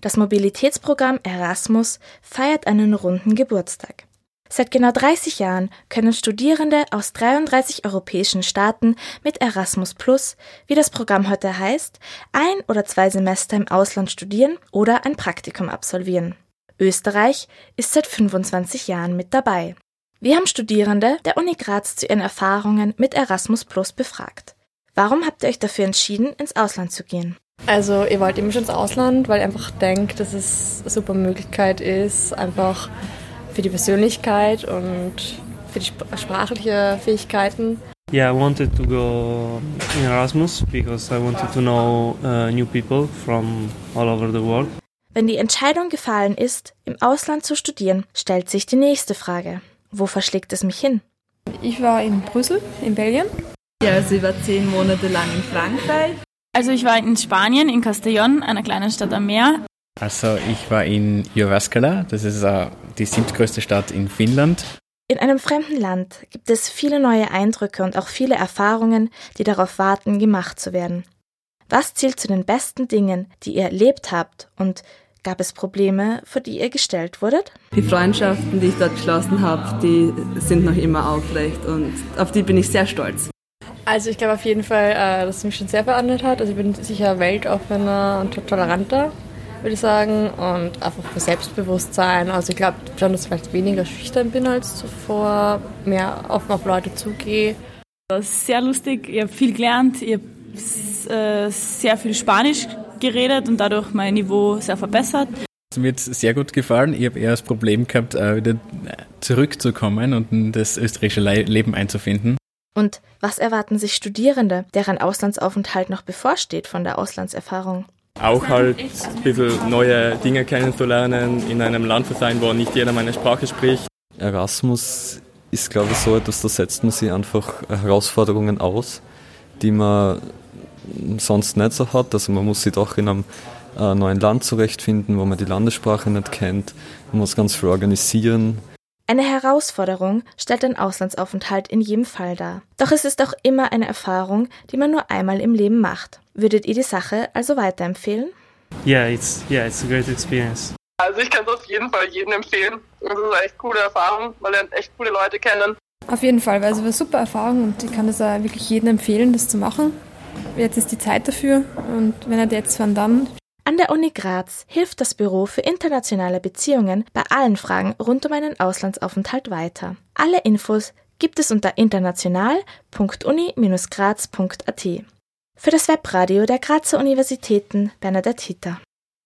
Das Mobilitätsprogramm Erasmus feiert einen runden Geburtstag. Seit genau 30 Jahren können Studierende aus 33 europäischen Staaten mit Erasmus Plus, wie das Programm heute heißt, ein oder zwei Semester im Ausland studieren oder ein Praktikum absolvieren. Österreich ist seit 25 Jahren mit dabei. Wir haben Studierende der Uni Graz zu ihren Erfahrungen mit Erasmus Plus befragt. Warum habt ihr euch dafür entschieden, ins Ausland zu gehen? Also, ihr wollt immer schon ins Ausland, weil ihr einfach denkt, dass es eine super Möglichkeit ist, einfach für die Persönlichkeit und für die sprachliche Fähigkeiten. Yeah, I wanted to go in Erasmus because I wanted to know uh, new people from all over the world. Wenn die Entscheidung gefallen ist, im Ausland zu studieren, stellt sich die nächste Frage. Wo verschlägt es mich hin? Ich war in Brüssel, in Belgien. Ja, also ich war zehn Monate lang in Frankreich. Also ich war in Spanien, in Castellón, einer kleinen Stadt am Meer. Also ich war in Jyväskylä, das ist uh, die siebtgrößte Stadt in Finnland. In einem fremden Land gibt es viele neue Eindrücke und auch viele Erfahrungen, die darauf warten, gemacht zu werden. Was zählt zu den besten Dingen, die ihr erlebt habt und gab es Probleme, vor die ihr gestellt wurdet? Die Freundschaften, die ich dort geschlossen habe, die sind noch immer aufrecht und auf die bin ich sehr stolz. Also ich glaube auf jeden Fall, äh, dass es mich schon sehr verändert hat. Also ich bin sicher weltoffener und toleranter, würde ich sagen. Und einfach für Selbstbewusstsein. Also ich glaube schon, dass ich vielleicht weniger schüchtern bin als zuvor, mehr offen auf Leute zugehe. Das ist sehr lustig, ich habe viel gelernt, ich habe äh, sehr viel Spanisch geredet und dadurch mein Niveau sehr verbessert. Mir hat sehr gut gefallen. Ich habe eher das Problem gehabt, äh, wieder zurückzukommen und in das österreichische Leben einzufinden. Und was erwarten sich Studierende, deren Auslandsaufenthalt noch bevorsteht von der Auslandserfahrung? Auch halt ein bisschen neue Dinge kennenzulernen, in einem Land zu sein, wo nicht jeder meine Sprache spricht. Erasmus ist, glaube ich, so etwas, da setzt man sich einfach Herausforderungen aus, die man sonst nicht so hat. Also man muss sich doch in einem äh, neuen Land zurechtfinden, wo man die Landessprache nicht kennt. Man muss ganz viel organisieren. Eine Herausforderung stellt ein Auslandsaufenthalt in jedem Fall dar. Doch es ist auch immer eine Erfahrung, die man nur einmal im Leben macht. Würdet ihr die Sache also weiterempfehlen? Yeah, it's yeah, it's a great experience. Also ich kann es auf jeden Fall jedem empfehlen. Das ist eine echt coole Erfahrung, weil lernt echt coole Leute kennen. Auf jeden Fall, weil es war eine super Erfahrung und ich kann es auch wirklich jedem empfehlen, das zu machen. Jetzt ist die Zeit dafür und wenn er jetzt wann dann. An der Uni Graz hilft das Büro für internationale Beziehungen bei allen Fragen rund um einen Auslandsaufenthalt weiter. Alle Infos gibt es unter international.uni-graz.at. Für das Webradio der Grazer Universitäten Bernadette Hitter.